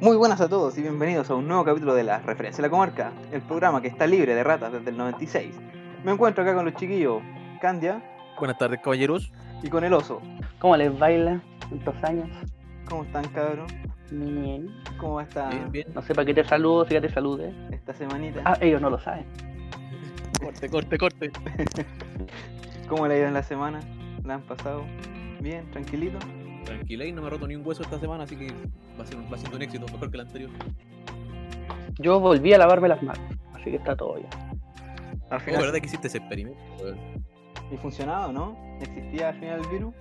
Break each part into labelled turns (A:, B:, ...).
A: Muy buenas a todos y bienvenidos a un nuevo capítulo de la Referencia a la Comarca, el programa que está libre de ratas desde el 96. Me encuentro acá con los chiquillos Candia
B: Buenas tardes, caballeros.
A: y con el oso.
C: ¿Cómo les baila estos años?
A: ¿Cómo están, cabros?
C: Bien.
A: ¿Cómo está
B: Bien, bien.
C: No sé para qué te saludo, si ya te salude.
A: esta semanita?
C: Ah, ellos no lo saben.
B: Corte, corte, corte.
A: ¿Cómo le ha ido en la semana? ¿La han pasado? ¿Bien? ¿Tranquilito?
B: No me he roto ni un hueso esta semana, así que va, a ser, va siendo un éxito, mejor que el anterior.
C: Yo volví a lavarme las manos, así que está todo ya.
A: Al
B: Oh,
A: final,
B: ¿verdad que hiciste ese experimento?
A: ¿y funcionaba o no? ¿Existía al final el virus?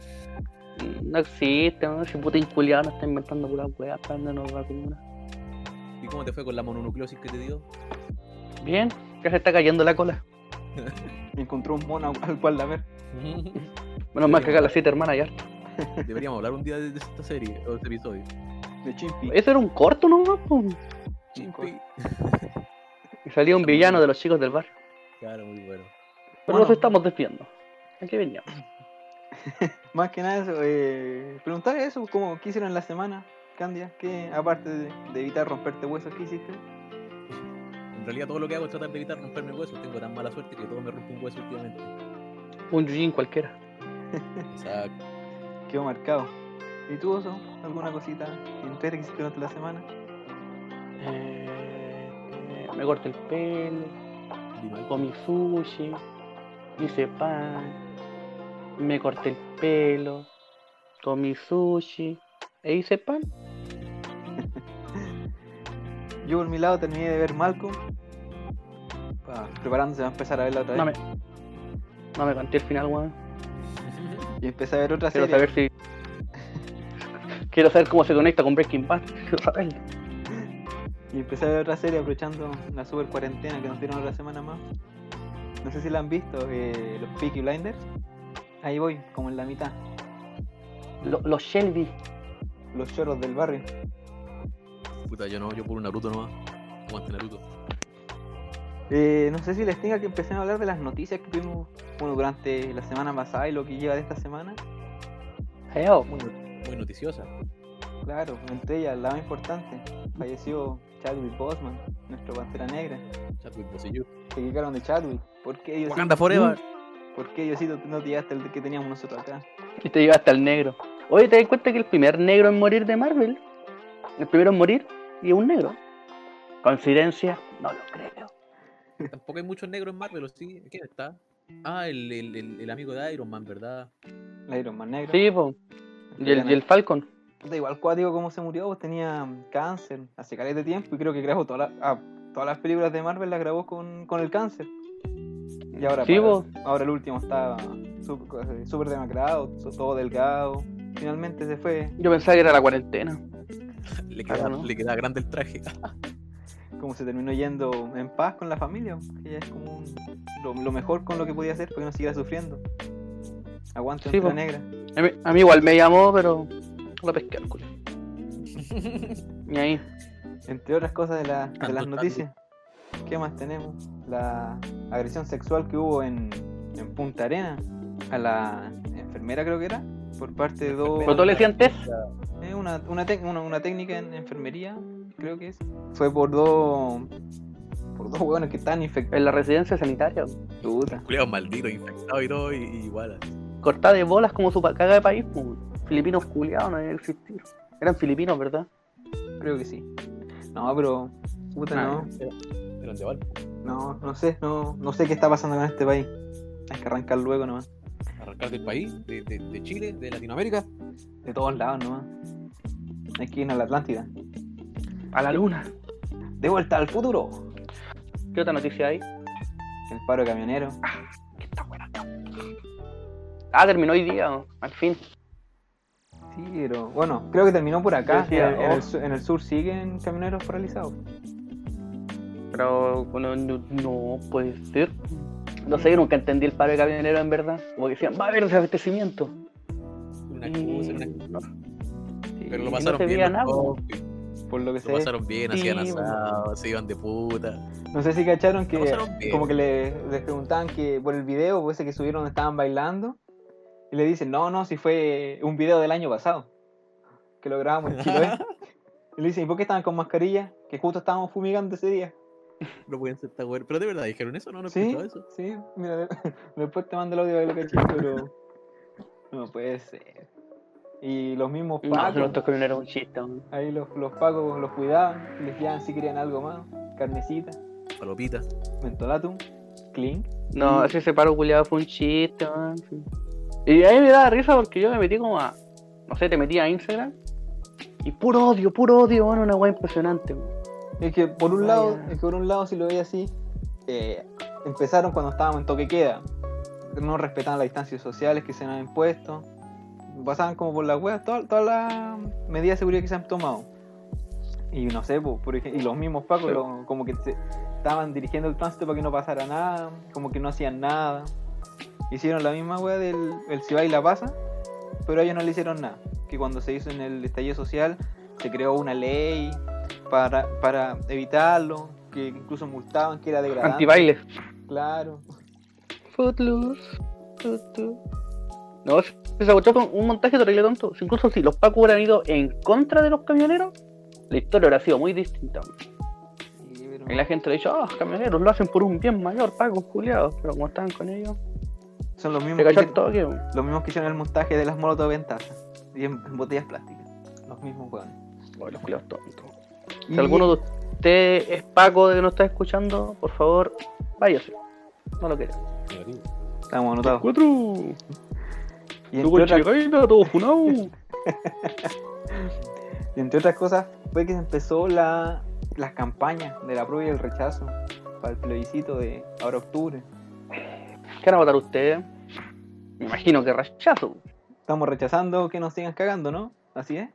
C: No existe, ¿no? Ese puto inculiado no está inventando puras weas para darnos vacuna.
B: ¿Y cómo te fue con la mononucleosis que te dio?
C: Bien, ya se está cayendo la cola.
A: Encontró un mono al cual la ver.
C: Menos mal que acá las siete hermanas ya.
B: Deberíamos hablar un día de, de esta serie, o de este episodio.
A: De Chimpi.
C: Eso era un corto nomás, po.
B: Chimpi.
C: Y salía un villano de los chicos del bar.
B: Claro, muy bueno.
C: Pero
A: Bueno.
C: nos estamos desviando. Aquí veníamos.
A: Más que nada eso, eh, preguntar eso, ¿cómo, ¿qué hicieron en la semana, Candia? ¿Qué, aparte de, de evitar romperte huesos, qué hiciste?
B: En realidad todo lo que hago es tratar de evitar romperme huesos. Tengo tan mala suerte que todo me rompe un hueso últimamente.
C: Un Yujin cualquiera.
B: Exacto.
A: Quedó marcado. ¿Y tú, Oso? ¿Alguna cosita interesante que hiciste durante la semana?
C: Eh, me corté el pelo.
B: Algo.
C: comí sushi, hice pan, me corté el pelo, comí sushi e hice pan.
A: Yo por mi lado terminé de ver Malcolm. pa- preparándose a empezar a verla otra vez.
C: No me, no me conté el final, weón.
A: Y empecé a ver otra
C: Quiero
A: serie.
C: saber si. Quiero saber cómo se conecta con Breaking Bad. Quiero saberlo.
A: Y empecé a ver otra serie aprovechando la super cuarentena que nos dieron otra semana más. No sé si la han visto, eh, los Peaky Blinders. Ahí voy, como en la mitad.
C: Lo- Los Shelby.
A: Los choros del barrio.
B: Puta, yo no, yo por un Naruto nomás. Aguante Naruto.
A: Eh, no sé si les tenga que empezar a hablar de las noticias que tuvimos bueno, durante la semana pasada y lo que lleva de esta semana.
C: Feo.
B: Muy, muy noticiosa.
A: Claro, entre ellas la más importante. Falleció Chadwick Boseman, nuestro Pantera Negra.
B: Chadwick Boseyu.
A: Se quejaron de Chadwick. ¿Por qué ellos
B: Wakanda Forever.
A: ¿Por qué ellos sí no te llevaste el que teníamos nosotros acá?
C: Y te llevaste al negro. Oye, ¿te das cuenta que el primer negro en morir de Marvel? El primero en morir y es un negro. ¿Coincidencia? No lo creo.
B: Tampoco hay muchos negros en Marvel, ¿o sí? ¿Quién está? Ah, el, el, el, el amigo de Iron Man, ¿verdad?
A: El Iron Man negro.
C: Sí, po. Y el, y el Falcon.
A: Da igual cuático cómo se murió, pues tenía cáncer hace caleta de tiempo y creo que grabó toda la- ah, todas las películas de Marvel las grabó con, con el cáncer. Y ahora,
C: Sí,
A: para- ahora el último está súper eh, súper demacrado, todo delgado. Finalmente se fue,
C: Yo pensaba que era la cuarentena.
B: Le
C: Claro,
B: queda,
C: ¿no?
B: le queda grande el traje.
A: como se terminó yendo en paz con la familia, que ya es como un- lo, lo mejor con lo que podía hacer para que no siguiera sufriendo. Aguante
C: Sí,
A: negra.
C: A mí, a mí igual me llamó, pero lo pesqué al culo. Y ahí.
A: Entre otras cosas de, la- de las noticias, ¿qué más tenemos? La agresión sexual que hubo en, en Punta Arena a la enfermera, creo que era, por parte de dos.
C: ¿Pero todos le decían Tess?
A: Eh, una, una, una, una técnica en enfermería, creo que es. Fue por dos. Por dos hueones que estaban infectados.
C: En la residencia sanitaria.
A: Puta.
B: Culeado maldito, infectado y todo, y, y igual. así.
C: Cortada de bolas como su caga de país. po. Filipinos culiados no deben existir. Eran filipinos, ¿verdad?
A: Creo que sí. No, pero. Puta,
C: Ah,
A: no.
B: Eran de Valpo.
A: No, no sé, no, no sé qué está pasando con este país. Hay que arrancar luego nomás.
B: Arrancar del país, de, de, de Chile, de Latinoamérica.
A: De todos lados nomás. Hay que ir a la Atlántida.
C: A la luna.
A: De vuelta al futuro.
C: ¿Qué otra noticia hay?
A: El paro de camionero.
C: Que está buena. Ah, terminó hoy día, ¿no? al fin.
A: Sí, pero bueno, creo que terminó por acá.
C: Decía,
A: en, en el,
C: oh.
A: en el sur siguen camioneros paralizados.
C: Pero bueno, no, no puede ser. No sé, yo nunca entendí el paro de camioneros en verdad. Como que decían, va a haber desabastecimiento.
B: Una
C: Y
B: excusa, una excusa.
C: no,
A: Sí,
B: Pero lo
C: no
B: pasaron
C: se
B: bien.
C: veía nada,
B: compis.
A: Por lo que
B: Lo
A: sé.
B: pasaron bien,
C: Sí,
B: hacían asado, se iban de puta.
A: No sé si cacharon que como que le, les preguntaban que por el video, pues ese que subieron donde estaban bailando. Y le dicen, no, no, si fue un video del año pasado. que lo grabamos en Chiloé. y le dicen, ¿y por qué estaban con mascarilla? Que justo estábamos fumigando ese día.
B: No pueden ser tan. Pero de verdad, ¿dijeron eso? No, no he
A: Sí,
B: eso.
A: sí, mira, de- después te mando el audio de lo que pero no puede ser. Y los mismos
C: No,
A: pacos,
C: un chiste.
A: ahí los, los pacos los cuidaban, les llevaban si querían algo más, carnecita,
B: Palopita.
A: mentolatum, clink.
C: No, ese separo culiado fue un chiste, man. Y a mí me daba risa porque yo me metí como a. No sé, te metí a Instagram. Y puro odio, puro odio, man, una weá impresionante. man.
A: Es que por un lado, es que por un lado si lo veía así, eh, empezaron cuando estábamos en toque queda. No respetaban las distancias sociales que se nos han impuesto. Pasaban como por las weas, todas todas las medidas de seguridad que se han tomado. Y no sé, po, por ejemplo, y los mismos pacos lo- como que se- estaban dirigiendo el tránsito para que no pasara nada, como que no hacían nada. Hicieron la misma wea del el si va y la pasa, pero ellos no le hicieron nada. Que cuando se hizo en el estallido social, se creó una ley para, para evitarlo, que incluso multaban, que era degradante.
C: Antibailes.
A: Claro.
C: Footloose. footloose. No, esa cuestión fue un montaje terrible tonto. Si Incluso si los Pacos hubieran ido en contra de los camioneros, la historia hubiera sido muy distinta.
A: Sí, pero-
C: Y la gente le ha dicho, ah, los camioneros lo hacen por un bien mayor, Pacos, culiados. Pero como estaban con ellos,
A: Son los
C: se
A: mismos, que
C: weón.
A: los mismos que hicieron el montaje de las molotov en taza y en, en botellas plásticas. Los mismos weones.
C: Oh, los culiados tontos.
A: Y-
C: Si alguno de ustedes es Paco de que nos está escuchando, por favor, váyase. No lo.
B: Negativo.
A: Estamos anotados.
C: Cuatro.
A: Y entre, otras,
C: todo funado.
A: y entre otras cosas, fue que se empezó la, las campañas de la prueba y el rechazo para el plebiscito de ahora octubre.
C: ¿Qué van a votar ustedes? Me imagino que rechazo.
A: Estamos rechazando que nos sigan cagando, ¿no? Así es,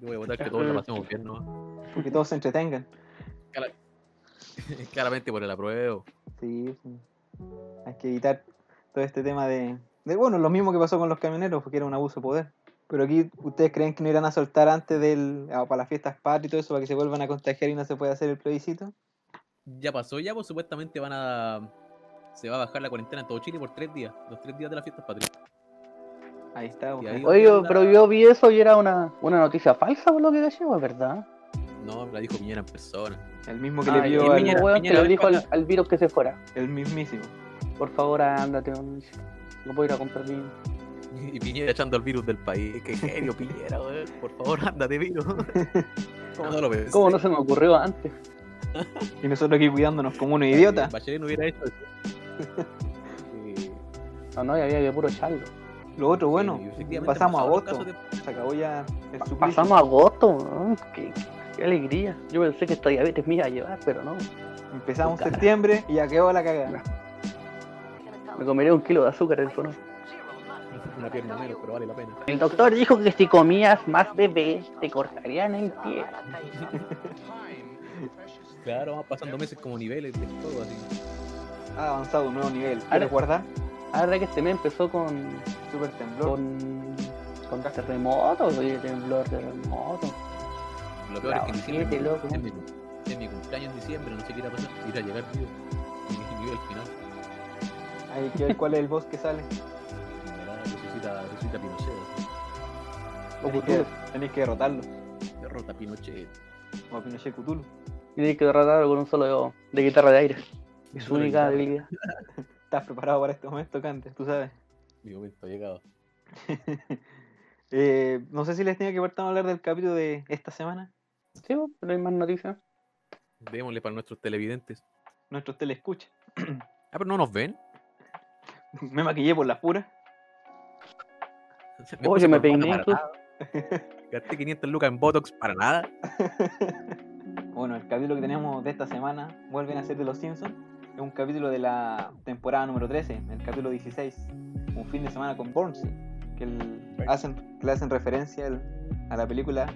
B: Yo voy a votar que todos lo pasemos bien, ¿no?
A: porque todos se entretengan.
B: Claramente por el apruebo.
A: Sí, sí. Hay que evitar todo este tema de, de, Bueno, lo mismo que pasó con los camioneros, porque era un abuso de poder. Pero aquí, ¿ustedes creen que no irán a soltar antes del. ah, para las fiestas patria y todo eso, para que se vuelvan a contagiar y no se pueda hacer el plebiscito?
B: Ya pasó, ya pues supuestamente van a. Se va a bajar la cuarentena en todo Chile por tres días. Los tres días de las fiestas patrias.
A: Ahí está. Pues.
B: ahí-
C: Oye, pero yo vi eso y era una, una noticia falsa por lo que ¿o es verdad?
B: No, la dijo Piñera en persona.
A: El mismo que
C: Ah,
A: le
C: el
A: al,
C: mismo weón que
B: Piñera
C: le dijo al, al virus que se fuera.
A: el mismísimo.
C: Por favor, ándate. weón. No puedo ir a comprar vino.
B: Y Piñera echando el virus del país. Qué genio, Piñera. Por favor, ándate, virus. ¿Cómo no lo ves?
C: ¿Cómo no se me ocurrió antes?
A: Y nosotros aquí cuidándonos como unos idiotas.
B: Bachelet no hubiera hecho eso.
C: No, no, y había que puro echarlo.
A: Lo otro, bueno, pasamos a agosto.
B: de-
A: Se acabó ya el suplicio.
C: Pasamos a agosto. Qué, qué alegría. Yo pensé que esta diabetes me iba a llevar, pero no.
A: Empezamos septiembre y ya quedó la cagada.
C: Me comería un kilo de azúcar en eso, ¿no?
B: Una pierna menos, pero vale la pena.
C: El doctor dijo que si comías más bebés te cortarían el pie.
B: Claro, vamos pasando meses como niveles de todo así.
A: Ha avanzado un nuevo nivel.
C: Ahora-
A: ¿Quieres guardar?
C: La verdad que este mes empezó con.
A: Super temblor.
C: con. con terremotos, oye, temblor, terremoto.
B: Lo peor es que en
C: Claro,
B: diciembre
C: siete, loco.
B: mi, mi cumpleaños en diciembre, no sé qué irá a pasar. Ir a llegar vivo. Y final.
A: Hay que ver cuál es el boss que sale.
B: Resucita, resucita Pinochet.
C: O
A: Tenéis que,
C: Cthulhu.
A: tenéis que derrotarlo.
B: Derrota a Pinochet.
A: O a Pinochet Cthulhu.
C: Y tienes que derrotarlo con un solo de guitarra de aire. Es su única debilidad.
A: ¿Estás preparado para este momento, Cante? Tú sabes.
B: Mi momento ha llegado.
A: Eh, no sé si les tenía que partir a hablar del capítulo de esta semana.
C: Sí, pues, pero hay más noticias.
B: Démosle para nuestros televidentes.
A: Nuestros telescuchas.
B: Ah, pero no nos ven.
A: Me maquillé por las puras.
C: Oye,
B: puse
C: me peiné.
B: Gasté 500 lucas en Botox para nada.
A: Bueno, el capítulo que tenemos de esta semana vuelven a ser de Los Simpsons. Es un capítulo de la temporada número 13, el capítulo 16. Un fin de semana con Bornsey, que, el- hacen, que le hacen referencia a la película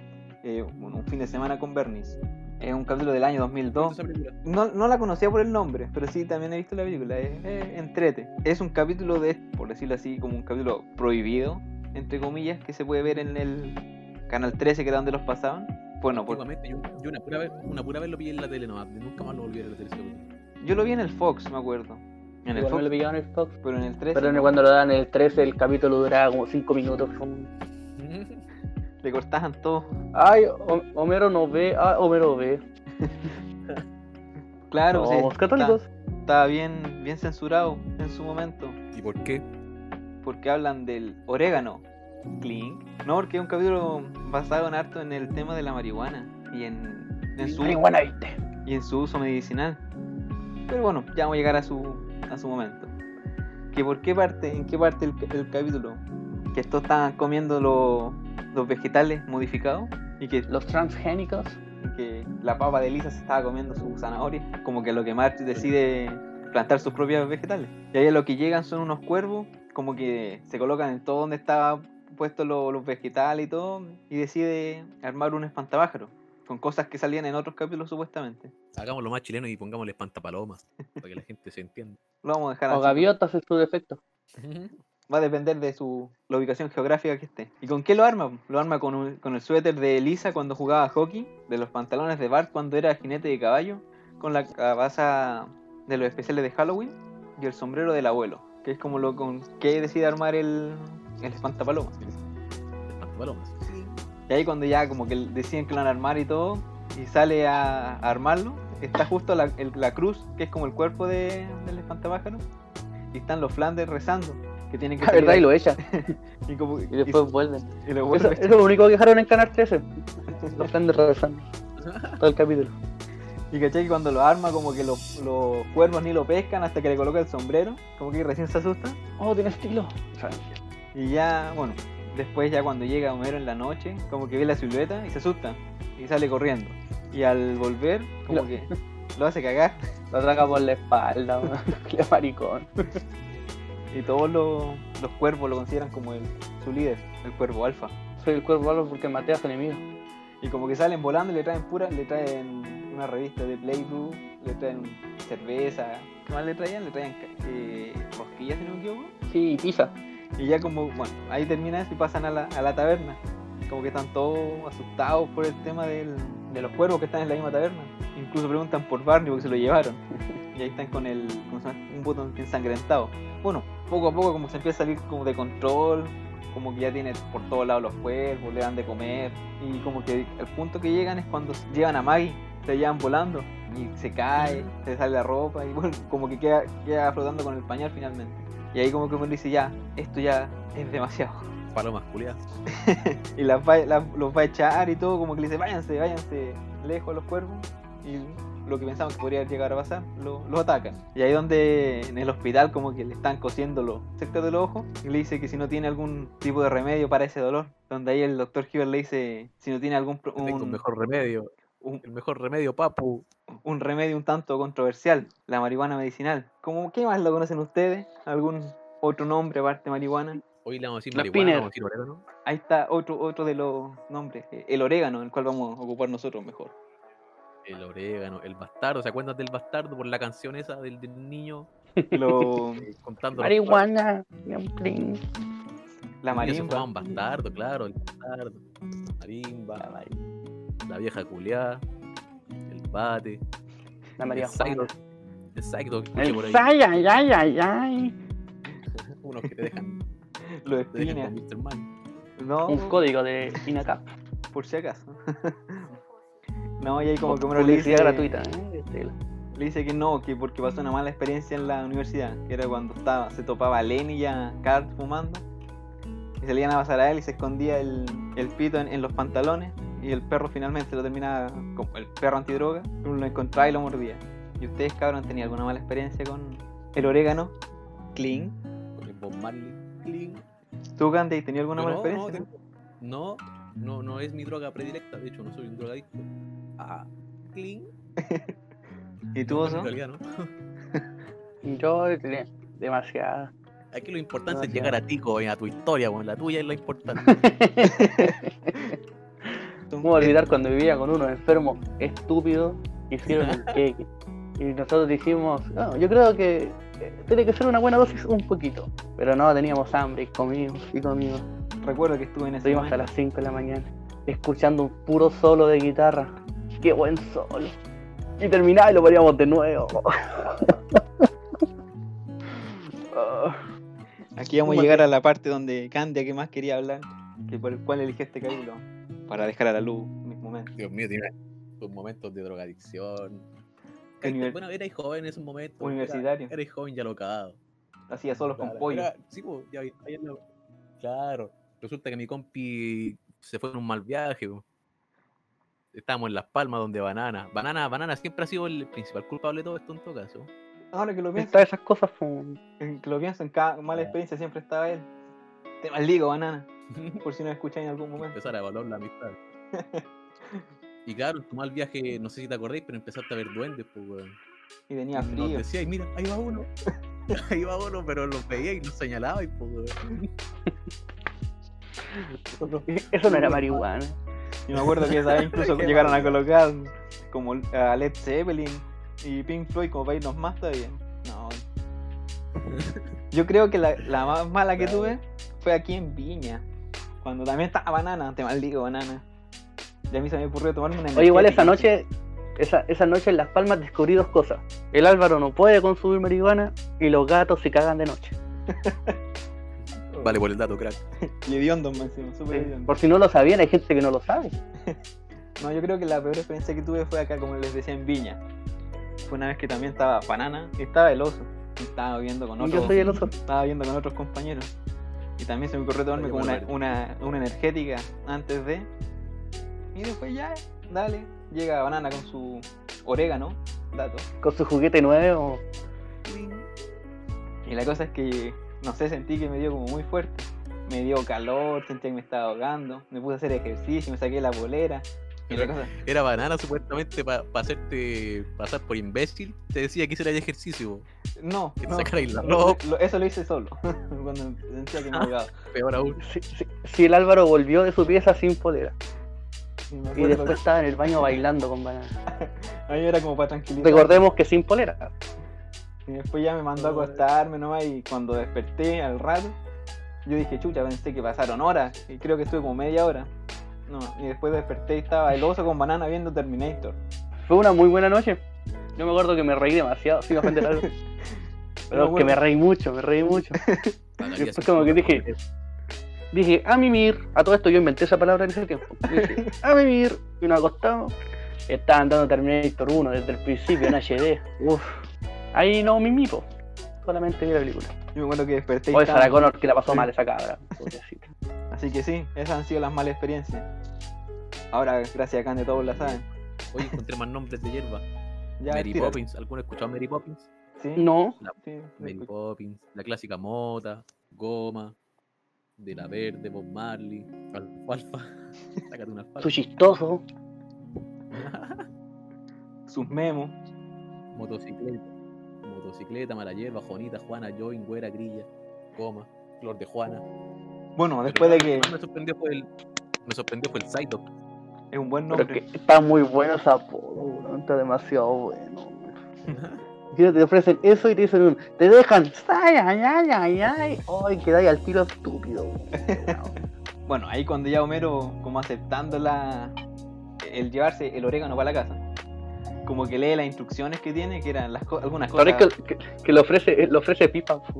A: eh, un, un fin de semana con Bernice. Es un capítulo del año 2002.
B: Esa película.
A: No, no la conocía por el nombre, pero sí también he visto la película. Es, es entrete. Es un capítulo de, por decirlo así, como un capítulo prohibido, entre comillas, que se puede ver en el canal 13, que era donde los pasaban. Bueno, por-
B: yo, yo una, pura vez, una pura vez lo pillé en la tele nomás. Nunca más lo volví a ver en la tele.
A: yo lo vi en el Fox, me acuerdo. En el Fox,
C: me lo pillaban en el Fox.
A: pero en el 13.
C: Pero
A: no.
C: cuando lo dan en el 13, el capítulo duraba como 5 minutos.
A: le cortaban todo.
C: Ay, Ho- Homero no ve. Ah, Homero ve.
A: Claro, pues,
C: Somos
A: sí,
C: católicos.
A: está- Estaba bien, bien censurado en su momento.
B: ¿Y por qué?
A: Porque hablan del orégano. Clink. No, porque es un capítulo basado en harto en el tema de la marihuana y en, en su,
C: Marihuana, viste.
A: y en su uso medicinal. Pero bueno, ya vamos a llegar a su, a su momento. ¿Que ¿Por qué parte, en qué parte el, el capítulo? Que estos estaban comiendo lo- los vegetales modificados y que,
C: Los transgénicos.
A: y que la papa de Lisa se estaba comiendo su zanahoria. Como que lo que Marge decide plantar sus propios vegetales. Y ahí a lo que llegan son unos cuervos, como que se colocan en todo donde estaba puestos lo- los vegetales y todo, y decide armar un espantapájaro. Con cosas que salían en otros capítulos supuestamente.
B: Hagámoslo más chileno y pongámosle espantapalomas. para que la gente se entienda.
A: Lo vamos a dejar
C: O
A: así.
C: gaviotas en su defecto.
A: Va a depender de su la ubicación geográfica que esté. ¿Y con qué lo arma? Lo arma con, un- con el suéter de Lisa cuando jugaba hockey, de los pantalones de Bart cuando era jinete de caballo, con la cabaza de los especiales de Halloween y el sombrero del abuelo, que es como lo con que decide armar el, el espantapalomas.
B: Espantapalomas.
A: Y ahí cuando ya como que deciden que lo van a armar y todo, y sale a, a armarlo, está justo la, el- la cruz, que es como el cuerpo de, del espantapájaro, y están los Flanders rezando, que tienen que
C: La verdad, y lo echan.
A: y como-
C: Y después vuelven.
A: y lo
C: Eso, es lo único que dejaron en Canal 13. Los están regresando. Todo el capítulo.
A: Y caché que cuando lo arma, como que los, los cuervos ni lo pescan hasta que le coloca el sombrero, como que recién se asusta.
C: Oh, tiene estilo.
A: Y ya, bueno, después ya cuando llega Homero en la noche, como que ve la silueta y se asusta. Y sale corriendo. Y al volver, como
C: Lo-
A: que lo hace cagar.
C: Lo traga por la espalda. Qué maricón.
A: Y todos los, los cuervos lo consideran como el, su líder, el cuervo alfa.
C: Soy el cuervo algo porque maté a su enemigo.
A: Y como que salen volando y le traen pura, le traen una revista de Playboy, le traen cerveza. ¿Qué más le traían? Le traían eh, rosquillas, si no me equivoco.
C: Sí, pisa.
A: Y ya como, bueno, ahí termina eso y pasan a la, a la taberna. Como que están todos asustados por el tema del- de los cuervos que están en la misma taberna. Incluso preguntan por Barney porque se lo llevaron. Y ahí están con el ¿cómo se llama? un botón ensangrentado. Bueno, poco a poco como se empieza a salir como de control, como que ya tiene por todos lados los cuervos, le dan de comer. Y como que el punto que llegan es cuando llevan a Maggie, se llevan volando. Y se cae, se sale la ropa y bueno, como que queda, queda flotando con el pañal finalmente. Y ahí como que uno dice, ya, esto ya es demasiado.
B: Palomas culiadas.
A: Y las va- las- los va a echar y todo, como que le dice, váyanse, váyanse lejos los cuervos. Y lo que pensaban que podría llegar a pasar, lo, lo atacan. Y ahí donde en el hospital como que le están cosiendo los sectores de los ojos y le dice que si no tiene algún tipo de remedio para ese dolor. Donde ahí el doctor Hibbert le dice si no tiene algún un,
B: un mejor remedio.
A: un-
B: El mejor remedio, papu.
A: un remedio un tanto controversial, la marihuana medicinal. ¿Cómo, ¿Qué más lo conocen ustedes? ¿Algún otro nombre aparte de marihuana?
B: Hoy le vamos a decir
C: La
B: marihuana, vamos a decir orégano.
A: Ahí está otro, otro de los nombres, eh, el orégano, el cual vamos a ocupar nosotros mejor.
B: El orégano, el bastardo. ¿Se acuerdan del bastardo por la canción esa del, del niño
A: Lo-
B: eh, contando los
C: Marihuana.
A: la marimba.
B: llamaban bastardo, claro, el bastardo. Marimba, la vieja culiada, el bate,
C: La María
B: el Psycho,
C: Juana.
B: el Psycho que escuché por
C: El
B: ahí.
C: Ay, ay, ay, ay.
B: Unos que te dejan,
A: Los
B: te dejan
A: espinas.
B: con Mr. Man.
A: No,
C: Un código de INACAP.
A: por si acaso. no, y ahí como que Homero le dice,
C: gratuita. ¿eh?
A: Le dice que no, que porque pasó una mala experiencia en la universidad, que era cuando estaba, se topaba a Lenny y a Carl fumando. Y se le iban a pasar a él y se escondía el, el pito en, en los pantalones. Y el perro finalmente lo terminaba, como el perro antidroga, uno lo encontraba y lo mordía. ¿Y ustedes, cabrón, tenido alguna mala experiencia con el orégano? Clean.
B: Con el Bob Marley. Cling.
A: ¿Tú, Gandhi, tenido alguna mala
B: no, no,
A: experiencia?
B: tengo- no, no, no es mi droga predilecta. De hecho, no soy un drogadicto. Ah, cling.
A: ¿Y tú,
B: No,
A: Oso?
B: ¿no?
C: Yo tenía demasiada.
B: Aquí lo importante es
C: Demasiado.
B: llegar a ti, coño, a tu historia, weón. La tuya es lo importante.
C: ¿Cómo olvidar cuando vivía con unos enfermos estúpidos que hicieron el queque? Y nosotros dijimos, no, yo creo que eh, tiene que ser una buena dosis un poquito. Pero no, teníamos hambre y comimos y comimos.
A: Recuerdo que estuve en ese
C: Estuvimos hasta
A: momento.
C: las 5 de la mañana escuchando un puro solo de guitarra. ¡Qué buen solo! Y terminaba y lo poníamos de nuevo. Ah,
A: Aquí vamos a
C: ¿Cómo
A: llegar a la parte donde Candia, que más quería hablar, que por el cual elige este capítulo. para dejar a la luz mis momentos.
B: Dios mío, tiene sus momentos de drogadicción.
A: Univer-
B: Bueno, erais joven en esos momentos.
A: Universitario.
B: Era- Erais joven y alocado.
A: Hacía solos con
B: Claro,
A: pollo.
B: era- sí, pues, ya Claro. Resulta que mi compi se fue en un mal viaje. po. Estábamos en Las Palmas donde Banana. Banana, Banana siempre ha sido el principal culpable de todo esto en todo caso.
A: Ahora que lo pienso,
C: Todas esas cosas
A: que lo pienso, en cada mala experiencia siempre estaba él. Te maldigo, banana. Por si no me escucháis en algún momento.
B: Empezar a valorar la amistad. Y claro, en tu mal viaje, no sé si te acordáis, pero empezaste a ver duendes, pues, weón.
A: Y tenía
B: Nos
A: frío.
B: decíais, mira, ahí va uno. ahí va uno, pero los veíais y los señalabais, pues, weón.
C: Eso no era marihuana.
A: Yo me acuerdo que esa vez incluso llegaron a colocar como a Led Zeppelin y Pink Floyd como para irnos más todavía. No. Yo creo que la, la más mala que tuve fue aquí en Viña. Cuando también estaba banana, te maldigo banana. Y a mí se me ocurrió tomarme una
C: Oye, igual esa noche, esa, esa noche en Las Palmas descubrí dos cosas. El Álvaro no puede consumir marihuana y los gatos se cagan de noche.
B: Vale por el dato, crack.
A: Y hediondo más súper hediondo.
C: Por si no lo sabían, hay gente que no lo sabe.
A: No, yo creo que la peor experiencia que tuve fue acá, como les decía, en Viña. Fue una vez que también estaba banana y estaba el oso. Y estaba viendo con otros.
C: yo soy el oso.
A: estaba viendo con otros compañeros. Y también se me ocurrió tomarme como una, una, una energética antes de. Y después ya, dale. Llega Banana con su orégano, dato.
C: Con su juguete nuevo.
A: Y la cosa es que, no sé, sentí que me dio como muy fuerte. Me dio calor, sentía que me estaba ahogando. Me puse a hacer ejercicio, me saqué la bolera. Y la cosa,
B: Era banana supuestamente para hacerte pasar por imbécil. Te decía que hiciera ejercicio.
A: no,
B: Que te
A: no,
B: la
A: lo-
B: ropa.
A: lo- eso lo hice solo. Cuando sentía que me ahogaba.
B: Peor aún.
C: Si, si- si el Álvaro volvió de su pieza sin polera.
A: Y,
C: después
A: que-
C: estaba en el baño bailando con banana.
A: a mí era como para tranquilizar.
C: Recordemos que sin polera.
A: Y después ya me mandó a acostarme nomás y cuando desperté al rato, yo dije, chucha, pensé que pasaron horas y creo que estuve como media hora. No, y después desperté y estaba el oso con banana viendo Terminator.
C: Fue una muy buena noche. Yo me acuerdo que me reí demasiado, sin ofender algo. Pero
A: No,
C: es que
A: bueno.
C: me reí mucho, me reí mucho.
B: Pagaría
C: Después como que dije-. Dije, a mimir. A todo esto yo inventé esa palabra en ese tiempo. Dije, a mimir. Y nos acostamos. Estaban dando Terminator 1 desde el principio en HD. Uf. Ahí no mimí, po. Solamente vi la película.
A: Yo me acuerdo que desperté y
C: Oye, Sarah Connor que la pasó
A: Sí.
C: mal esa cabra.
A: Así que sí, esas han sido las malas experiencias. Ahora, gracias a Khan de todos la saben.
B: Oye, encontré más nombres de hierba.
A: Ya,
B: Mary. Poppins. ¿Alguno ha escuchado Mary Poppins?
A: Sí,
C: No,
A: sí,
B: Mary
A: escucho.
B: Poppins. La clásica mota. Goma. De la verde, Bob Marley. Alfalfa. Sácate una alfalfa.
C: su chistoso.
A: Sus memos.
B: Motocicleta. Motocicleta, mala hierba, Juanita, Juana, Join, Güera, Grilla, Goma, Flor de Juana.
A: Bueno,
B: Pero
A: después de
B: lo
A: que
B: me sorprendió fue el. Me sorprendió fue el Psyduck.
A: es un buen
C: Pero
A: nombre.
C: que está muy bueno ese apodo, Está demasiado bueno. Mira, te ofrecen eso y te dicen un, te dejan, ay, ay, ay, ay, ay, ay, quedáis al tiro estúpido.
A: Bueno, ahí cuando ya Homero, como aceptando la, el llevarse el orégano para la casa, como que lee las instrucciones que tiene, que eran las co- algunas cosas.
C: Ahora es que, que, que le ofrece, le ofrece pipa.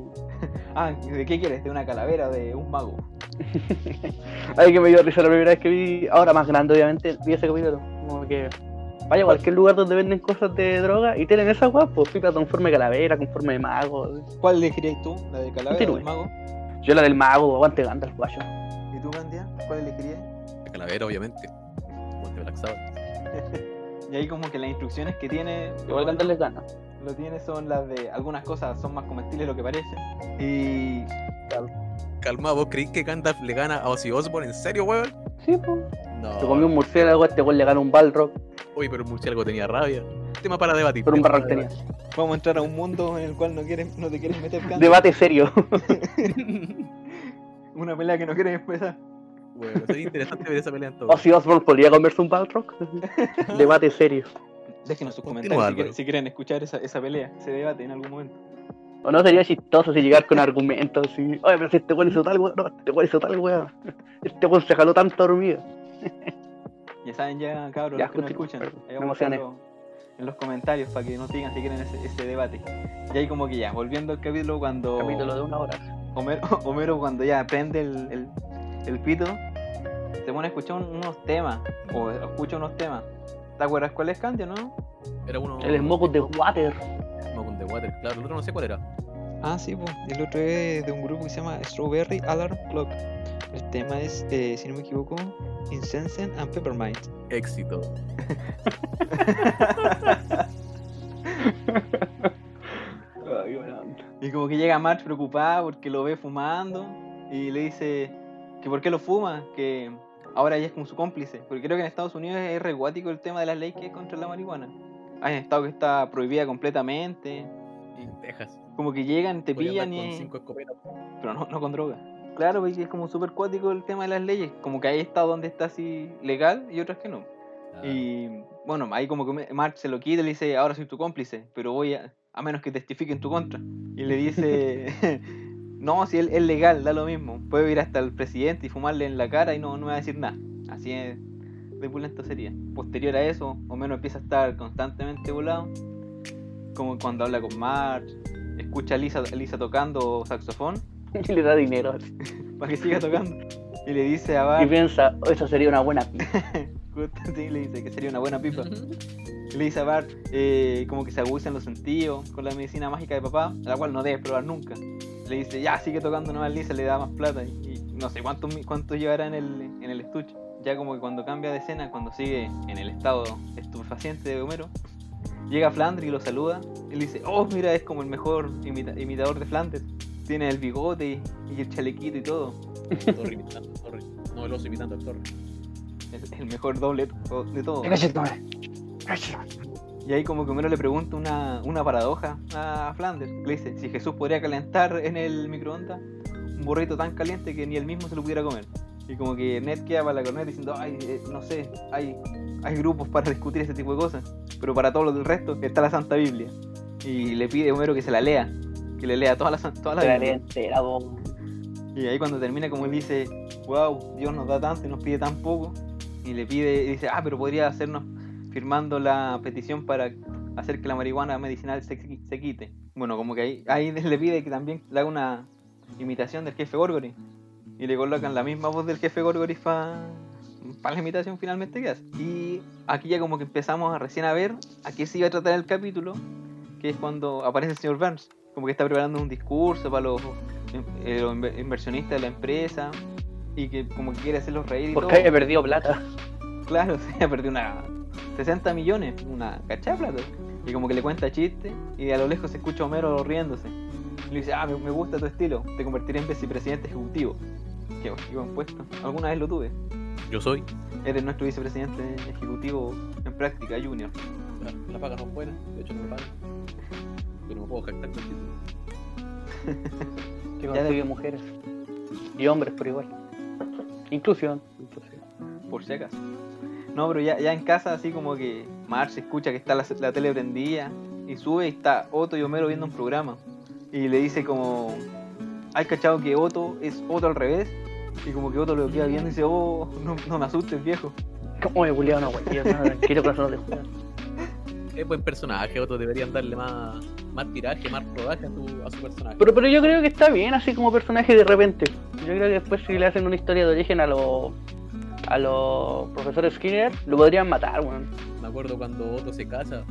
A: Ah, ¿de qué quieres? ¿De una calavera o de un mago?
C: Ay, que me dio risa la primera vez que vi, ahora más grande obviamente, vi ese capítulo. Como que vaya a cualquier lugar donde venden cosas de droga y tienen esas guapas, pues pipa con forma de calavera, con forma de mago.
A: ¿Cuál elegirías tú? ¿La de calavera o
C: Continúe.
A: del mago?
C: Yo la del mago, aguante Gandalf, guayo.
A: ¿Y tú, Candia? ¿Cuál elegirías?
B: La calavera, obviamente. Black Sabbath.
A: Y ahí como que las instrucciones que tiene,
C: Igual Gandalf les gana.
A: lo tiene son las de algunas cosas son más comestibles de lo que parecen. Y
B: Calma, ¿vos creís que Gandalf le gana a Ozzy Osbourne? ¿En serio, weón?
C: Sí, pues.
B: No.
C: Se comió un murciélago, este weón le gana un balrog,
B: Oye, pero el murciélago tenía rabia. Tema para debatir.
C: pero un
B: para
C: tenía.
A: vamos a entrar a un mundo en el cual no quieres, no te quieres meter Candia.
C: Debate serio.
A: Una pelea que no quieres empezar.
B: Bueno, sería interesante ver esa pelea en todo.
C: Ozzy Osbourne podría comerse un balrog. Debate serio.
A: Déjenos sus comentarios si, quieren, si quieren escuchar esa, esa pelea, ese debate en algún momento.
C: O no sería chistoso si llegar con argumentos así. Oye, pero si este weón hizo tal weón, no, este weón hizo tal weón. Este weón se jaló tanto dormido.
A: Ya saben ya, cabros,
C: Ya,
A: los que nos
C: continúa,
A: escuchan.
C: me
A: vamos a
C: emocioné.
A: hacerlo en los comentarios para que nos digan si quieren ese, ese debate. Y ahí como que ya, volviendo al capítulo cuando
C: Capítulo de una hora.
A: Homero, Homero cuando ya prende el, el, el pito se pone a escuchar un- unos temas, o escucha unos temas. ¿Te acuerdas cuál es Candy o no?
B: Era uno.
C: El Smoke de Water.
B: Smoke on the Water, claro. El otro no sé cuál era.
A: Ah, sí, pues. El otro es de un grupo que se llama Strawberry Alarm Clock. El tema es, eh, si no me equivoco, Incense and Peppermint.
B: Éxito.
A: Y como que llega Marge preocupada porque lo ve fumando y le dice que por qué lo fuma, que ahora ella es como su cómplice. Porque creo que en Estados Unidos es reguático el tema de la ley que es contra la marihuana. Hay estados que está prohibida completamente.
B: En Texas.
A: Como que llegan, te pillan
B: con
A: y...
B: cinco escopetas.
A: Pero no, no con droga. Claro, porque es como súper cuático el tema de las leyes. Como que hay estados donde está así legal y otros que no.
B: Ah,
A: Y bueno, ahí como que Marge se lo quita y le dice, ahora soy tu cómplice, pero voy a, a menos que testifique en tu contra. Y le dice, no, si él es legal, da lo mismo. Puedo ir hasta el presidente y fumarle en la cara y no, no me va a decir nada. Así es, de pulento sería. Posterior a eso, o menos empieza a estar constantemente volado. Como cuando habla con Marge, escucha a Lisa, a Lisa tocando saxofón
C: Y le da dinero.
A: para que siga tocando. Y le dice a
C: Y
A: Bart,
C: piensa, "Oh, eso sería una buena pipa.
A: justo le dice que sería una buena pipa. Le dice a Bart eh, como que se agudizan los sentidos con la medicina mágica de papá, la cual no debes probar nunca. Le dice, ya, sigue tocando nomás Lisa, le da más plata y, y no sé cuánto, cuánto llevará en el, en el estuche. Ya como que cuando cambia de escena, cuando sigue en el estado estupefaciente de Homero, llega Flandre y lo saluda. Y le dice, oh, mira, es como el mejor imita- imitador de Flanders. Tiene el bigote y, y el chalequito y todo.
B: Torre imitando a Torre. No, el oso imitando al Torre.
A: Es el mejor doble de todo. Y ahí como que Homero le pregunta una, una paradoja a Flanders. Le dice, si Jesús podría calentar en el microondas un burrito tan caliente que ni él mismo se lo pudiera comer. Y como que Ned queda para la corneta diciendo, ay, eh, no sé, hay, hay grupos para discutir este tipo de cosas. Pero para todo lo del resto está la Santa Biblia. Y le pide a Homero que se la lea. Que le lea toda la, toda la
C: Te la
A: Biblia.
C: lea entera.
A: Y ahí cuando termina como él dice, wow, Dios nos da tanto y nos pide tan poco. Y le pide, y dice, ah, pero podría hacernos firmando la petición para hacer que la marihuana medicinal se, se quite. Bueno, como que ahí, ahí le pide que también le haga una imitación del jefe Gorgory. Y le colocan la misma voz del jefe Gorgory para la imitación finalmente que hace. Y aquí ya como que empezamos a recién a ver a qué se iba a tratar el capítulo, que es cuando aparece el señor Burns. Como que está preparando un discurso para los eh, los inver- inversionistas de la empresa y que como que quiere hacerlos reír y
C: Porque
A: todo.
C: había perdido plata.
A: Claro, se ha perdido una 60 millones, una cachada de plata. Y como que le cuenta chistes y a lo lejos se escucha a Homero riéndose. Y le dice, ah, me, me gusta tu estilo, te convertiré en vicepresidente ejecutivo. Qué, qué buen puesto. Alguna vez lo tuve.
B: Yo soy.
A: Eres nuestro vicepresidente ejecutivo en práctica, Junior.
B: La, la paga no es buena, de hecho no me pagan. Yo no me puedo jactar con título.
C: Que
A: Ya
C: consigue
A: de-
C: mujeres. Y hombres por igual. Inclusión. inclusión.
A: por si acaso. No, pero ya, ya en casa, así como que Marge escucha que está la, la tele prendida y sube y está Otto y Homero viendo un programa. Y le dice como, ¿hay cachado que Otto es Otto al revés? Y como que Otto lo queda viendo y dice, oh, no, no me asustes, viejo.
C: ¿Cómo me culiado no, güey? No, tranquilo, corazón de juego.
B: Es buen personaje, otros deberían darle más, más tiraje, más rodaje a su, a su personaje.
C: Pero, pero yo creo que está bien así como personaje de repente. Yo creo que después si le hacen una historia de origen a los a los profesores Skinner, lo podrían matar, weón.
B: Me acuerdo cuando Otto se casa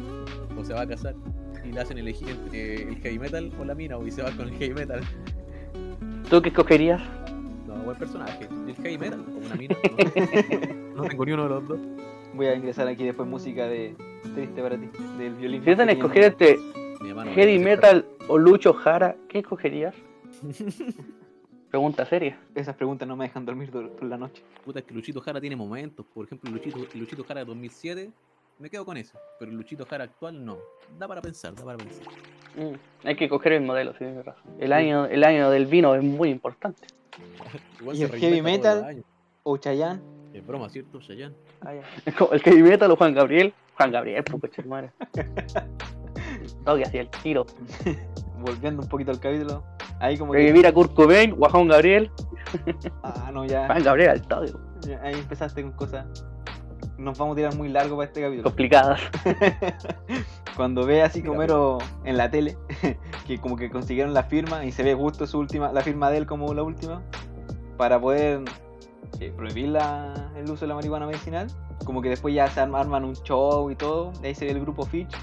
B: o se va a casar y le hacen elegir entre el heavy metal o la mina, y se va con el heavy metal.
C: ¿Tú qué escogerías?
B: No, buen personaje. El heavy metal o una mina. No, no tengo ni uno de los dos.
A: Voy a ingresar aquí después música de Triste para ti, del violín.
C: Si
A: pequeño.
C: escoger entre heavy metal o Lucho Jara, ¿qué escogerías? Pregunta seria.
A: Esas preguntas no me dejan dormir por la noche.
B: Puta, es que Luchito Jara tiene momentos. Por ejemplo, el Luchito, Luchito Jara de 2007, me quedo con eso. Pero el Luchito Jara actual no. Da para pensar, da para pensar.
C: Mm, hay que coger el modelo, sí, tienes razón. El año, el año del vino es muy importante.
B: Igual
A: ¿Y el heavy metal? O Chayanne.
B: Es broma, ¿cierto, Chayanne?
A: Ah, ya.
C: Es como el heavy metal o Juan Gabriel. Juan Gabriel, pues coche madre. Todo que hacía el tiro.
A: Volviendo un poquito al capítulo. Ahí como que...
C: Revivir a Kurt Cobain Juan Gabriel.
A: Ah, no, ya.
C: Juan Gabriel al todo.
A: Ahí empezaste con cosas. Nos vamos a tirar muy largo para este capítulo.
C: Complicadas.
A: Cuando ve así Homero en la tele, que como que consiguieron la firma y se ve justo su última, la firma de él como la última, para poder eh, prohibir la- el uso de la marihuana medicinal. Como que después ya se arm- arman un show y todo. De ahí se ve el grupo Fitch.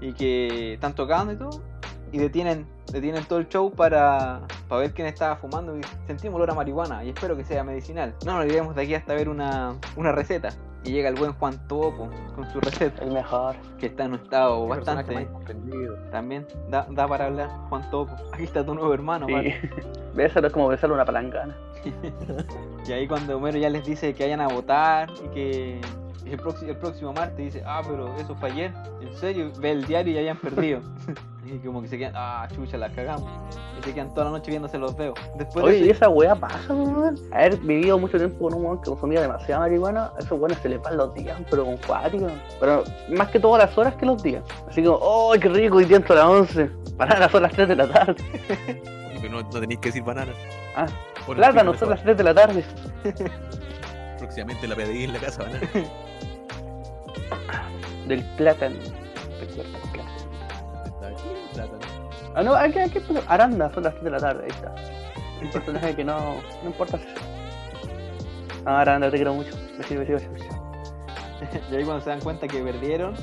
A: Y que están tocando y todo. Y detienen, detienen todo el show para, para ver quién estaba fumando. Y sentimos olor a marihuana y espero que sea medicinal. No nos olvidemos de aquí hasta ver una, una receta. Y llega el buen Juan Topo con su receta.
C: El mejor.
A: Que está en un estado
B: Qué
A: bastante.
B: más.
A: También da, da para hablar, Juan Topo. Aquí está tu nuevo hermano,
C: Sí. Bésalo es como besarle una palangana.
A: Y ahí cuando Homero ya les dice que vayan a votar y que el, próximo, el próximo martes dice, ah, pero eso fue ayer. En serio, ve el diario y ya hayan perdido. y como que se quedan, ah, chucha, la cagamos. Y se quedan toda la noche viéndose los dedos. Después de
C: Oye, y esa weá pasa, weón. Haber vivido mucho tiempo con un weón que consumía demasiada marihuana, a esos weones se les van los días, pero con cuático. Pero más que todas las horas que los días. Así como, ¡oh, qué rico! Hoy día entro a las 11. Para son las 3 de la tarde.
B: Oye, pero no, no tenéis que decir bananas.
C: Ah,
B: Pon el
C: Plátano,
B: filtro
C: son las
B: mejor.
C: 3 de la tarde.
B: Próximamente la pedí en la casa, banana.
C: Del plátano. Ah, no, aquí, aquí, pero Aranda, son las 3 de la tarde, ahí está. Un personaje que no, no importa Ah, Aranda, te quiero mucho.
A: Y ahí cuando se dan cuenta que perdieron,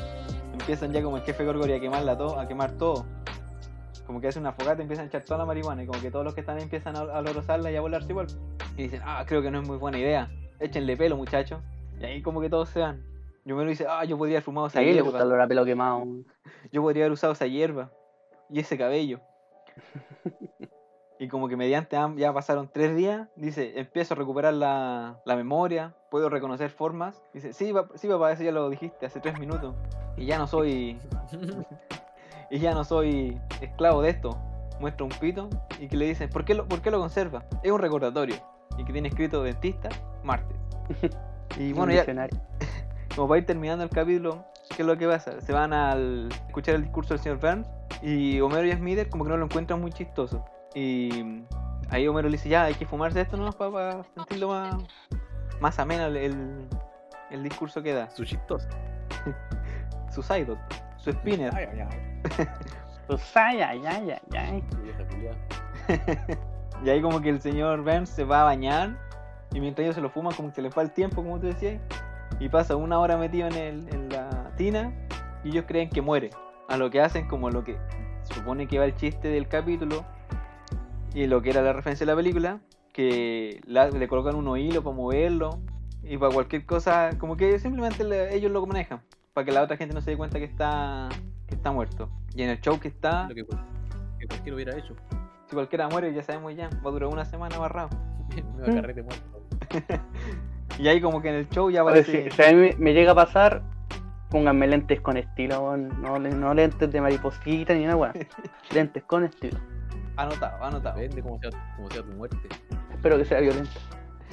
A: empiezan ya como el jefe Gorgory a quemarla todo, a quemar todo. Como que hace una fogata y empiezan a echar toda la marihuana y como que todos los que están ahí empiezan a, a y a volarse igual. Y dicen, ah, creo que no es muy buena idea. Échenle pelo, muchachos. Y ahí como que todos se van. Yo me lo dice, ah, yo podría haber fumado esa
C: A él le
A: hierba.
C: gusta el olor a pelo quemado.
A: Yo podría haber usado esa hierba y ese cabello. y como que mediante ya pasaron tres días, dice, empiezo a recuperar la, la memoria, puedo reconocer formas. Dice, sí, pa- sí, papá, eso ya lo dijiste hace tres minutos. Y ya no soy, y ya no soy esclavo de esto. Muestra un pito y que le dicen, ¿por qué lo, por qué lo conserva? Es un recordatorio. Y que tiene escrito dentista, martes. Y bueno, ya, Como para ir terminando el capítulo, ¿qué es lo que pasa? Se van al escuchar el discurso del señor Burns y Homero y Smithers como que no lo encuentran muy chistoso. Y ahí Homero le dice, ya, hay que fumarse esto nomás para, sentirlo más, más ameno el, el, discurso que da.
B: Su chistoso.
A: Su Psyduck, su Spinner.
B: Ay, ay, ay.
C: Ay, ay.
B: Vieja culiada.
A: Y ahí como que el señor Burns se va a bañar y mientras ellos se lo fuman como que se les va el tiempo, como tú decías. Y pasa una hora metido en, el, en la tina y ellos creen que muere. A lo que hacen como lo que supone que va el chiste del capítulo y lo que era la referencia de la película, que la- le colocan un hilo para moverlo y para cualquier cosa, como que simplemente le- ellos lo manejan, para que la otra gente no se dé cuenta que está, que está muerto. Y en el show que está,
B: Lo que, que cualquiera hubiera hecho.
A: si cualquiera muere, ya sabemos ya, va a durar una semana amarrado.
B: Me va a carrete muerto.
A: Y ahí como que en el show ya
C: Oye,
A: aparece...
C: si, si a mí me, llega a pasar, pónganme lentes con estilo, weón. no, no lentes de mariposita ni nada, weón. lentes con estilo.
A: Anotado, anotado.
B: Depende cómo sea, cómo sea tu muerte.
C: Espero que sea violento.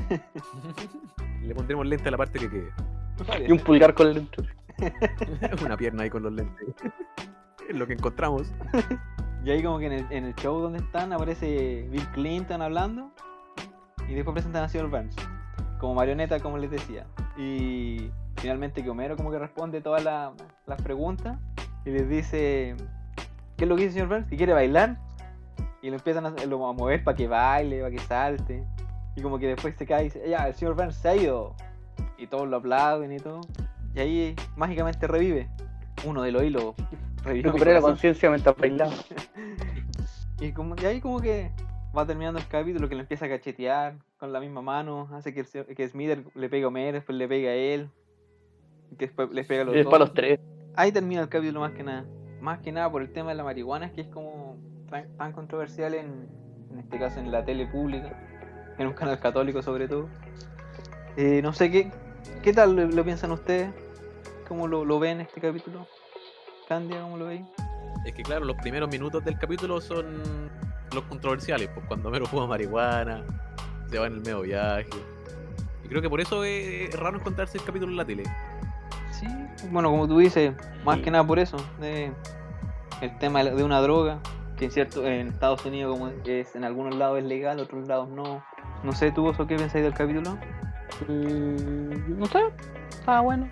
B: Le pondremos lente a la parte que quede.
C: Y un pulgar con lentes.
B: Una pierna ahí con los lentes. Es lo que encontramos.
A: Y ahí como que en el, en el show donde están aparece Bill Clinton hablando y después presentan a Sr. Burns como marioneta como les decía. Y finalmente que Homero como que responde todas la- las preguntas y les dice ¿qué es lo que dice Sr. Burns? Si quiere bailar y lo empiezan a, lo- a mover para que baile, para que salte y como que después se cae y dice ya el Sr. Burns se ha ido y todos lo aplauden y todo y ahí mágicamente revive uno de los hilos
C: Recuperé la conciencia mientras bailaba.
A: Y, como, y ahí como que va terminando el capítulo que le empieza a cachetear con la misma mano, hace que, el señor- que Smither le pegue a Homer, después le pega a él, y que después les pega a los
C: Y después
A: dos.
C: los tres.
A: Ahí termina el capítulo más que nada. Más que nada por el tema de la marihuana, es que es como tan, tan controversial en, en este caso en la tele pública, en un canal católico sobre todo. Eh, no sé qué, qué tal lo, lo piensan ustedes, cómo lo, lo ven este capítulo. Candia, ¿cómo lo veis?
B: Es que claro, los primeros minutos del capítulo son los controversiales, pues cuando Mero fuma marihuana, se va en el medio viaje. Y creo que por eso es raro encontrarse el capítulo en la tele.
A: Sí, bueno, como tú dices, más
B: Sí.
A: que nada por eso, de el tema de una droga, que en cierto, en Estados Unidos como es en algunos lados es legal, otros lados no. No sé, tú Oso, qué pensáis del capítulo?
C: Mm, no sé, estaba bueno.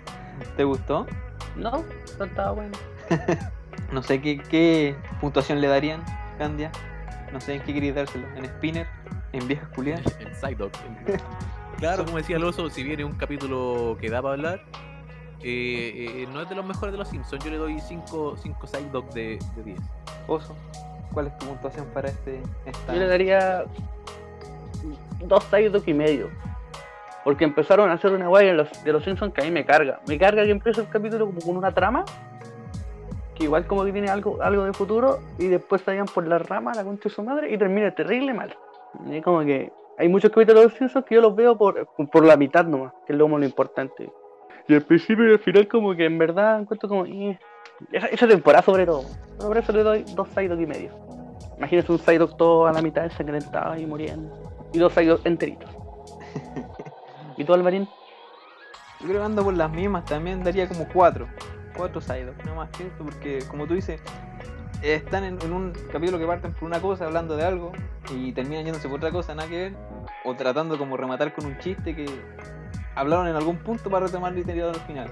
A: ¿Te gustó?
C: No, no estaba bueno.
A: No sé qué, qué puntuación le darían, Candia. No sé en qué queréis dárselo. ¿En Spinner? En viejas culiadas.
B: en Psyduck. Claro, como decía el oso, si viene un capítulo que da para hablar, eh, eh, no es de los mejores de los Simpsons. Yo le doy 5 cinco, Psyduck de, de 10.
A: Oso, ¿cuál es tu puntuación para este? Esta...
C: Yo le daría dos Psyduck y medio. Porque empezaron a hacer una guay de los, de los Simpsons que a mí me carga. Me carga que empiece el capítulo como con una trama. Que igual como que tiene algo, algo de futuro. Y después salgan por la rama, la concha de su madre. Y termina terrible mal. Y como que hay muchos capítulos de los Simpsons que yo los veo por, por la mitad nomás. Que es lo más lo importante. Y al principio y al final como que en verdad encuentro como... eh, Esa, esa temporada sobre todo. Por eso le doy dos Psyduck y medio. Imagínense un Psyduck todo a la mitad ensangrentado y muriendo. Y dos Psyduck enteritos. ¿Y tú, Alvarín?
A: Yo creo que ando por las mismas, también daría como cuatro. Cuatro Psyduck, no más que eso, porque como tú dices, están en, un capítulo que parten por una cosa, hablando de algo, y terminan yéndose por otra cosa, nada que ver, o tratando como rematar con un chiste que hablaron en algún punto para retomar y al final.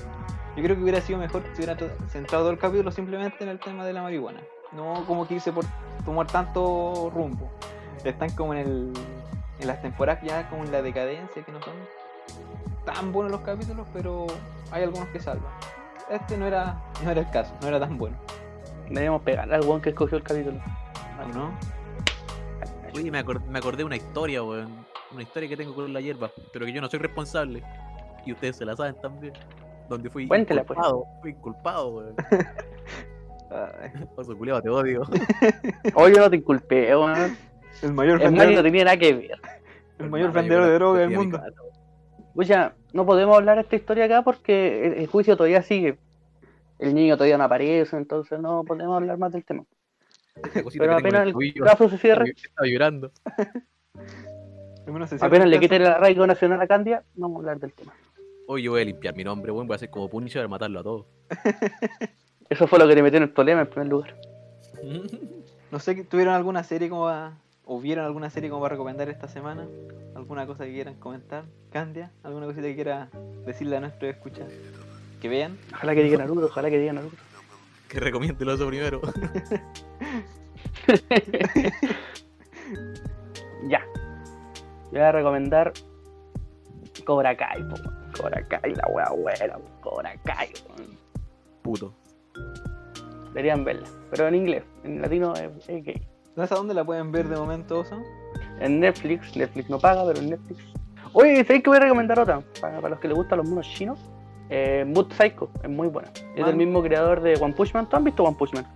A: Yo creo que hubiera sido mejor si hubiera tra- centrado todo el capítulo simplemente en el tema de la marihuana. No como que irse por tomar tanto rumbo. Están como en el en las temporadas ya como en la decadencia que no son tan buenos los capítulos, pero hay algunos que salvan. Este no era, no era el caso, no era tan bueno,
C: Debemos pegar al weón que escogió el capítulo.
A: ¿o ¿no?
B: Oye, me, acor- me acordé de una historia, weón. Una historia que tengo con la hierba, pero que yo no soy responsable. Y ustedes se la saben también. Donde fui
C: Cuéntela, pues.
B: inculpado. Fui inculpado, weón. Oso culiao, te odio.
C: Oye, yo no te inculpé, weón.
A: el mayor
C: Es más, no
A: vendedor,
C: tenía nada que ver.
A: el mayor
B: Hermano,
A: vendedor de droga del mundo.
C: Oye, no podemos hablar de esta historia acá porque el, el juicio todavía sigue. El niño todavía no aparece, entonces no podemos hablar más del tema. Pero apenas el caso se cierre,
B: Estaba llorando.
C: Apenas
A: el
C: le quiten el arraigo nacional a Candia, vamos a hablar del tema.
B: Hoy yo voy a limpiar mi nombre, weón. Voy a hacer como Punisher, matarlo a todos.
C: Eso fue lo que te metió en el problema en primer lugar.
A: No sé, ¿tuvieron alguna serie como va- o vieron alguna serie como para recomendar esta semana? ¿Alguna cosa que quieran comentar? Candia, ¿alguna cosita que quiera decirle a nuestros escuchas? Que vean.
C: Ojalá que diga Naruto, ojalá que diga Naruto.
B: que recomiende el oso primero.
C: Ya. Voy a recomendar Cobra Kai, po. Cobra Kai, la wea buena, po. Cobra Kai, weón.
B: Puto.
C: Deberían verla, pero en inglés, en latino es, es gay.
A: ¿Sabes a dónde la pueden ver de momento, Oso?
C: En Netflix, Netflix no paga, pero en Netflix. Oye, ¿sabéis que voy a recomendar otra? Para, para los que les gustan los monos chinos. Eh, Mood Psycho, es muy buena. Es del mismo creador de One Punch Man. ¿Tú has visto One Punch Man?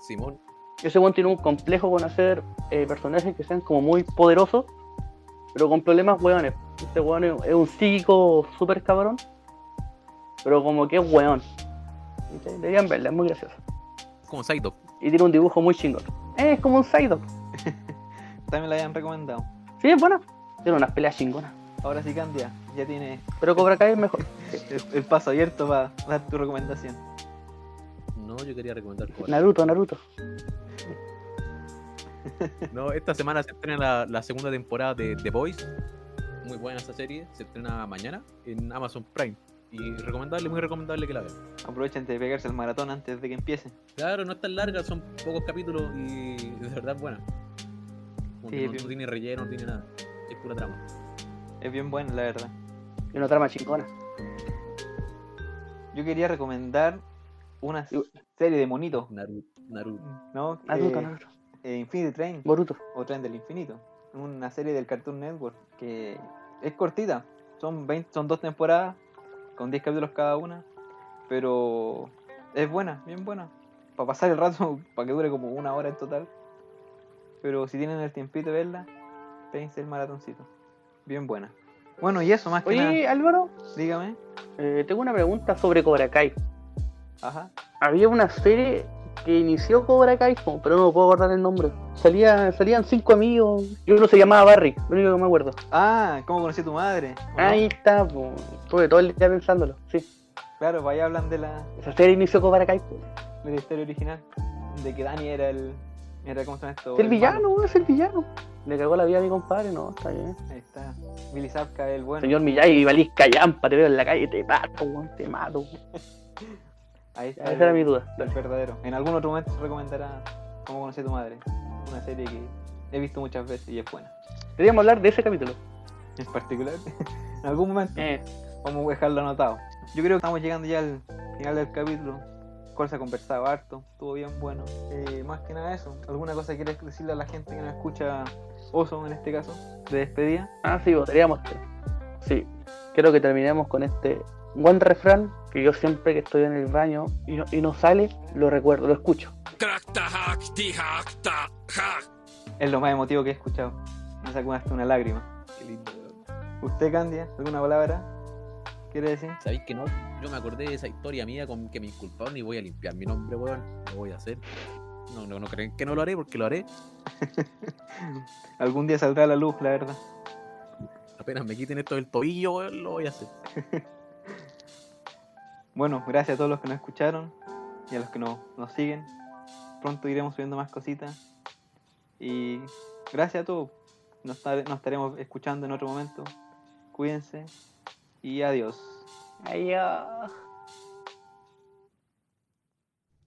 B: Simón.
C: Ese one tiene un complejo con hacer eh, personajes que sean como muy poderosos, pero con problemas hueones. Este weón es, es un psíquico súper cabrón, pero como que es weón. ¿Cachai? Deberían verla, es muy graciosa.
B: Como Psyduck.
C: Y tiene un dibujo muy chingón. Eh, es como un Psyduck.
A: También la hayan recomendado.
C: Sí, es buena. Tiene unas peleas chingonas.
A: Ahora sí, Candia, ya tiene
C: Pero Cobra Kai es mejor.
A: el, el paso abierto para dar tu recomendación.
B: No, yo quería recomendar Cobra.
C: Naruto, Naruto.
B: No, esta semana se estrena la, la segunda temporada de The Boys. Muy buena esa serie. Se estrena mañana en Amazon Prime. Y recomendable, muy recomendable que la vean.
A: Aprovechen de pegarse el maratón antes de que empiece.
B: Claro, no es tan larga, son pocos capítulos y de verdad es buena.
A: Sí,
B: no,
A: bien.
B: no tiene relleno, no tiene nada. Es pura trama.
A: Es bien buena, la verdad.
C: Y una trama chingona.
A: Yo quería recomendar una serie de monitos,
B: Naruto. Naruto.
A: ¿no?
C: Naruto,
A: Eh,
C: Naruto.
A: eh, Infinity Train
C: Boruto.
A: o Tren del Infinito. Una serie del Cartoon Network que es cortita. Son 20, son dos temporadas con 10 capítulos cada una. Pero es buena, bien buena. Para pasar el rato, para que dure como una hora en total. Pero si tienen el tiempito de verla, péguense el maratoncito. Bien buena. Bueno, y eso más que
C: Oye,
A: nada.
C: Álvaro,
A: Dígame.
C: eh, tengo una pregunta sobre Cobra Kai.
A: Ajá.
C: Había una serie que inició Cobra Kai, pero no me puedo acordar el nombre. Salía, salían cinco amigos y uno se llamaba Barry, lo único que me acuerdo.
A: Ah, ¿cómo conocí a tu madre?
C: Ahí está, po. estuve todo el día pensándolo. Sí,
A: Claro, pues ahí hablan de la,
C: esa serie inició Cobra Kai. po.
A: de la historia original. De que Dani era el. Era, ¿Cómo se llama esto?
C: Es el
A: malo.
C: villano, es el villano. Le cagó la vida a mi compadre, no, está bien.
A: Ahí está. Billy Zapka, el bueno.
C: Señor Miyagi, valís callampa, te veo en la calle, te mato, te mato.
A: Ahí está.
C: Esa
A: el-
C: era mi duda.
A: El verdadero. En algún otro momento se recomendará Cómo conocí a tu madre. Una serie que he visto muchas veces y es buena.
C: Deberíamos hablar de ese capítulo.
A: En particular, en algún momento
C: Eh,
A: vamos a dejarlo anotado. Yo creo que estamos llegando ya al final del capítulo. Cual se ha conversado harto, estuvo bien bueno. Eh, más que nada eso. ¿Alguna cosa quieres decirle a la gente que nos escucha, Oso en este caso, de despedida?
C: ah, sí, deberíamos. Sí, quiero que terminemos con este buen refrán que yo siempre que estoy en el baño y no, y no sale, lo recuerdo, lo escucho.
A: Es lo más emotivo que he escuchado. Me sacó hasta una lágrima.
B: Qué lindo, weón.
A: ¿Usted, Candia, alguna palabra quiere decir?
B: ¿Sabéis que no? Yo me acordé de esa historia mía con que me inculparon y voy a limpiar mi nombre, weón. Lo voy a hacer. No, no, no creen que no lo haré porque lo haré.
A: Algún día saldrá a la luz, la verdad.
B: Apenas me quiten esto del tobillo, weón, lo voy a hacer.
A: Bueno, gracias a todos los que nos escucharon y a los que nos, nos siguen. Pronto iremos subiendo más cositas. Y gracias a todos. Nos, nos estaremos escuchando en otro momento. Cuídense y adiós.
C: Adiós.